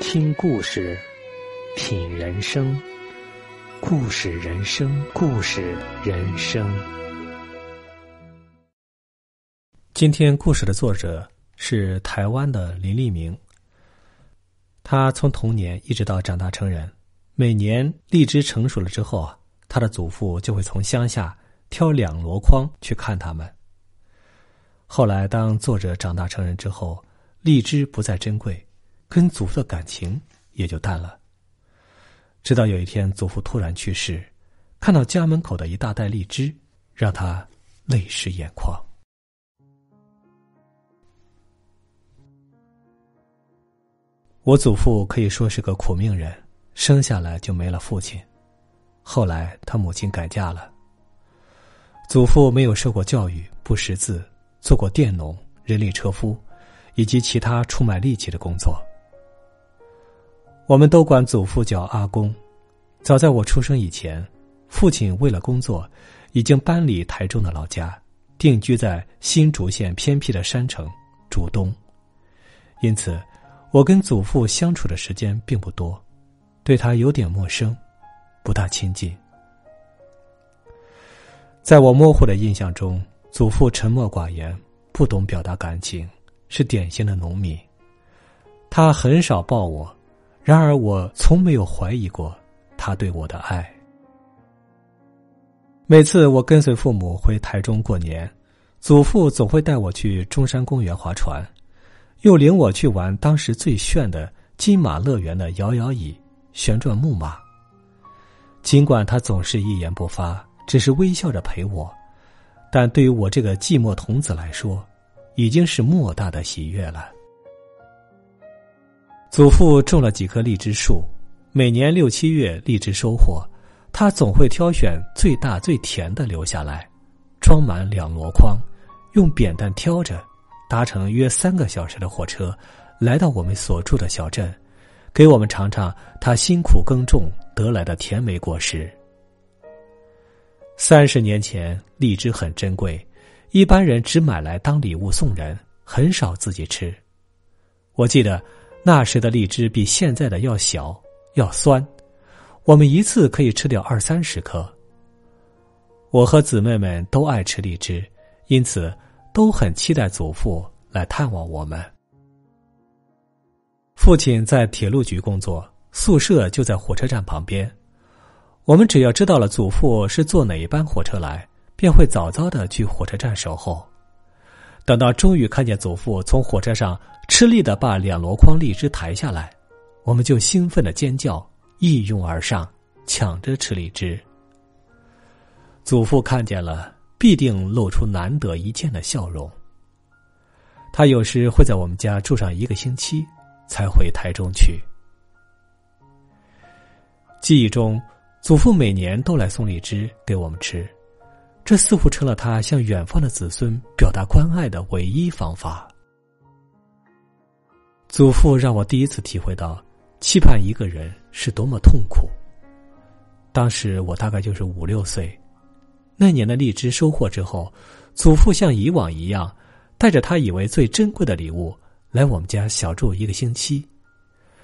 听故事，品人生，故事人生，故事人生。今天故事的作者是台湾的林立明。他从童年一直到长大成人，每年荔枝成熟了之后啊，他的祖父就会从乡下挑两箩筐去看他们。后来，当作者长大成人之后，荔枝不再珍贵。跟祖父的感情也就淡了。直到有一天，祖父突然去世，看到家门口的一大袋荔枝，让他泪湿眼眶。我祖父可以说是个苦命人，生下来就没了父亲，后来他母亲改嫁了。祖父没有受过教育，不识字，做过佃农、人力车夫，以及其他出卖力气的工作。我们都管祖父叫阿公。早在我出生以前，父亲为了工作，已经搬离台中的老家，定居在新竹县偏僻的山城竹东。因此，我跟祖父相处的时间并不多，对他有点陌生，不大亲近。在我模糊的印象中，祖父沉默寡言，不懂表达感情，是典型的农民。他很少抱我。然而，我从没有怀疑过他对我的爱。每次我跟随父母回台中过年，祖父总会带我去中山公园划船，又领我去玩当时最炫的金马乐园的摇摇椅、旋转木马。尽管他总是一言不发，只是微笑着陪我，但对于我这个寂寞童子来说，已经是莫大的喜悦了。祖父种了几棵荔枝树，每年六七月荔枝收获，他总会挑选最大最甜的留下来，装满两箩筐，用扁担挑着，搭乘约三个小时的火车，来到我们所住的小镇，给我们尝尝他辛苦耕种得来的甜美果实。三十年前，荔枝很珍贵，一般人只买来当礼物送人，很少自己吃。我记得。那时的荔枝比现在的要小，要酸，我们一次可以吃掉二三十颗。我和姊妹们都爱吃荔枝，因此都很期待祖父来探望我们。父亲在铁路局工作，宿舍就在火车站旁边。我们只要知道了祖父是坐哪一班火车来，便会早早的去火车站守候。等到终于看见祖父从火车上吃力的把两箩筐荔枝抬下来，我们就兴奋的尖叫，一拥而上，抢着吃荔枝。祖父看见了，必定露出难得一见的笑容。他有时会在我们家住上一个星期，才回台中去。记忆中，祖父每年都来送荔枝给我们吃。这似乎成了他向远方的子孙表达关爱的唯一方法。祖父让我第一次体会到，期盼一个人是多么痛苦。当时我大概就是五六岁，那年的荔枝收获之后，祖父像以往一样，带着他以为最珍贵的礼物来我们家小住一个星期。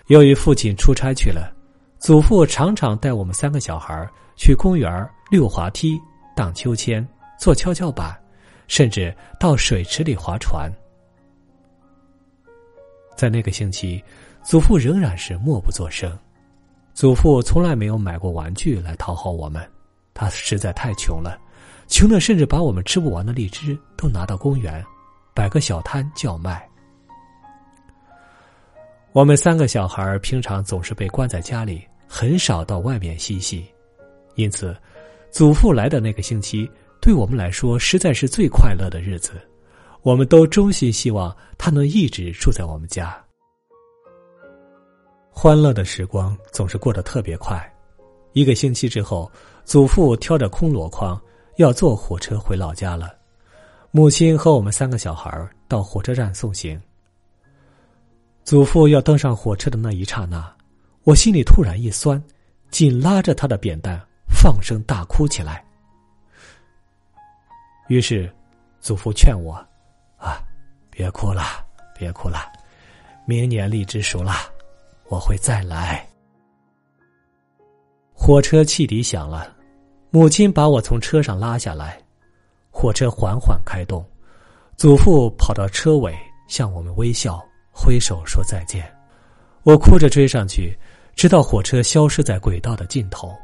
由于父亲出差去了，祖父常常带我们三个小孩去公园溜滑梯。荡秋千、坐跷跷板，甚至到水池里划船。在那个星期，祖父仍然是默不作声。祖父从来没有买过玩具来讨好我们，他实在太穷了，穷的甚至把我们吃不完的荔枝都拿到公园，摆个小摊叫卖。我们三个小孩平常总是被关在家里，很少到外面嬉戏，因此。祖父来的那个星期，对我们来说实在是最快乐的日子。我们都衷心希望他能一直住在我们家。欢乐的时光总是过得特别快。一个星期之后，祖父挑着空箩筐要坐火车回老家了。母亲和我们三个小孩到火车站送行。祖父要登上火车的那一刹那，我心里突然一酸，紧拉着他的扁担。放声大哭起来。于是，祖父劝我：“啊，别哭了，别哭了，明年荔枝熟了，我会再来。火车汽笛响了，母亲把我从车上拉下来，火车缓缓开动，祖父跑到车尾向我们微笑，挥手说再见。我哭着追上去，直到火车消失在轨道的尽头。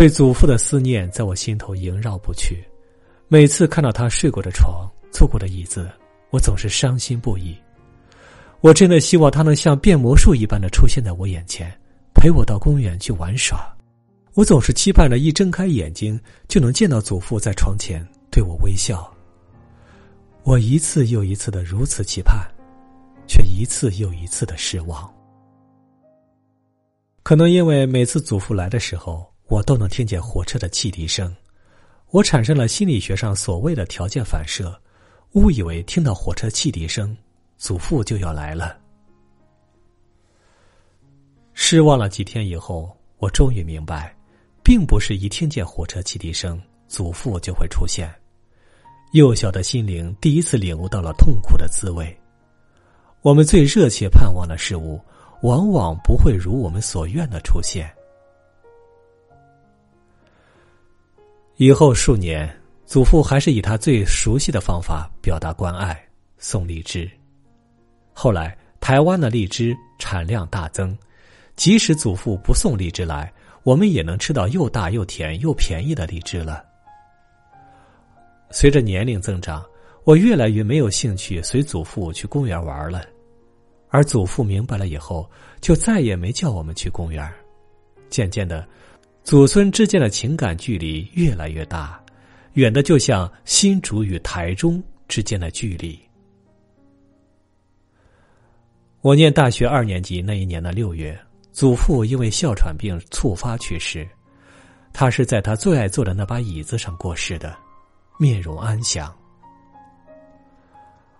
对祖父的思念在我心头萦绕不去，每次看到他睡过的床、坐过的椅子，我总是伤心不已。我真的希望他能像变魔术一般的出现在我眼前，陪我到公园去玩耍。我总是期盼着一睁开眼睛就能见到祖父在床前对我微笑。我一次又一次的如此期盼，却一次又一次的失望。可能因为每次祖父来的时候，我都能听见火车的汽笛声，我产生了心理学上所谓的条件反射，误以为听到火车汽笛声。祖父就要来了。失望了几天以后，我终于明白，并不是一听见火车汽笛声，祖父就会出现。幼小的心灵第一次领悟到了痛苦的滋味。我们最热切盼望的事物，往往不会如我们所愿的出现。以后数年，祖父还是以他最熟悉的方法表达关爱，送荔枝。后来，台湾的荔枝产量大增，即使祖父不送荔枝来，我们也能吃到又大又甜又便宜的荔枝了。随着年龄增长，我越来越没有兴趣随祖父去公园玩了，而祖父明白了以后，就再也没叫我们去公园。渐渐的，祖孙之间的情感距离越来越大，远的就像新竹与台中之间的距离。我念大学二年级那一年的六月，祖父因为哮喘病猝发去世。他是在他最爱坐的那把椅子上过世的，面容安详。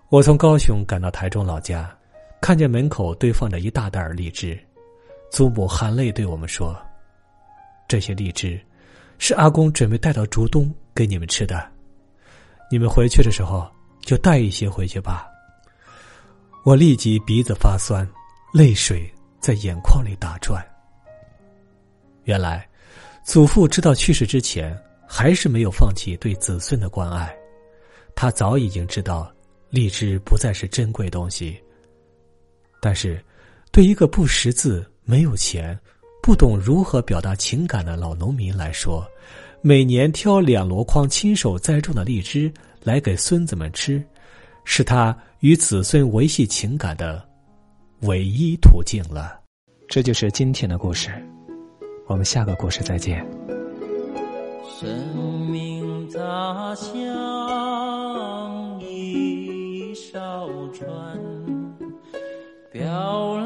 我从高雄赶到台中老家，看见门口堆放着一大袋荔枝，祖母含泪对我们说：“这些荔枝，是阿公准备带到竹东给你们吃的，你们回去的时候就带一些回去吧。”我立即鼻子发酸，泪水在眼眶里打转。原来，祖父知道去世之前，还是没有放弃对子孙的关爱。他早已经知道荔枝不再是珍贵东西。但是，对一个不识字、没有钱、不懂如何表达情感的老农民来说，每年挑两箩筐亲手栽种的荔枝来给孙子们吃。是他与子孙维系情感的唯一途径了。这就是今天的故事，我们下个故事再见。生命它像一艘船，飘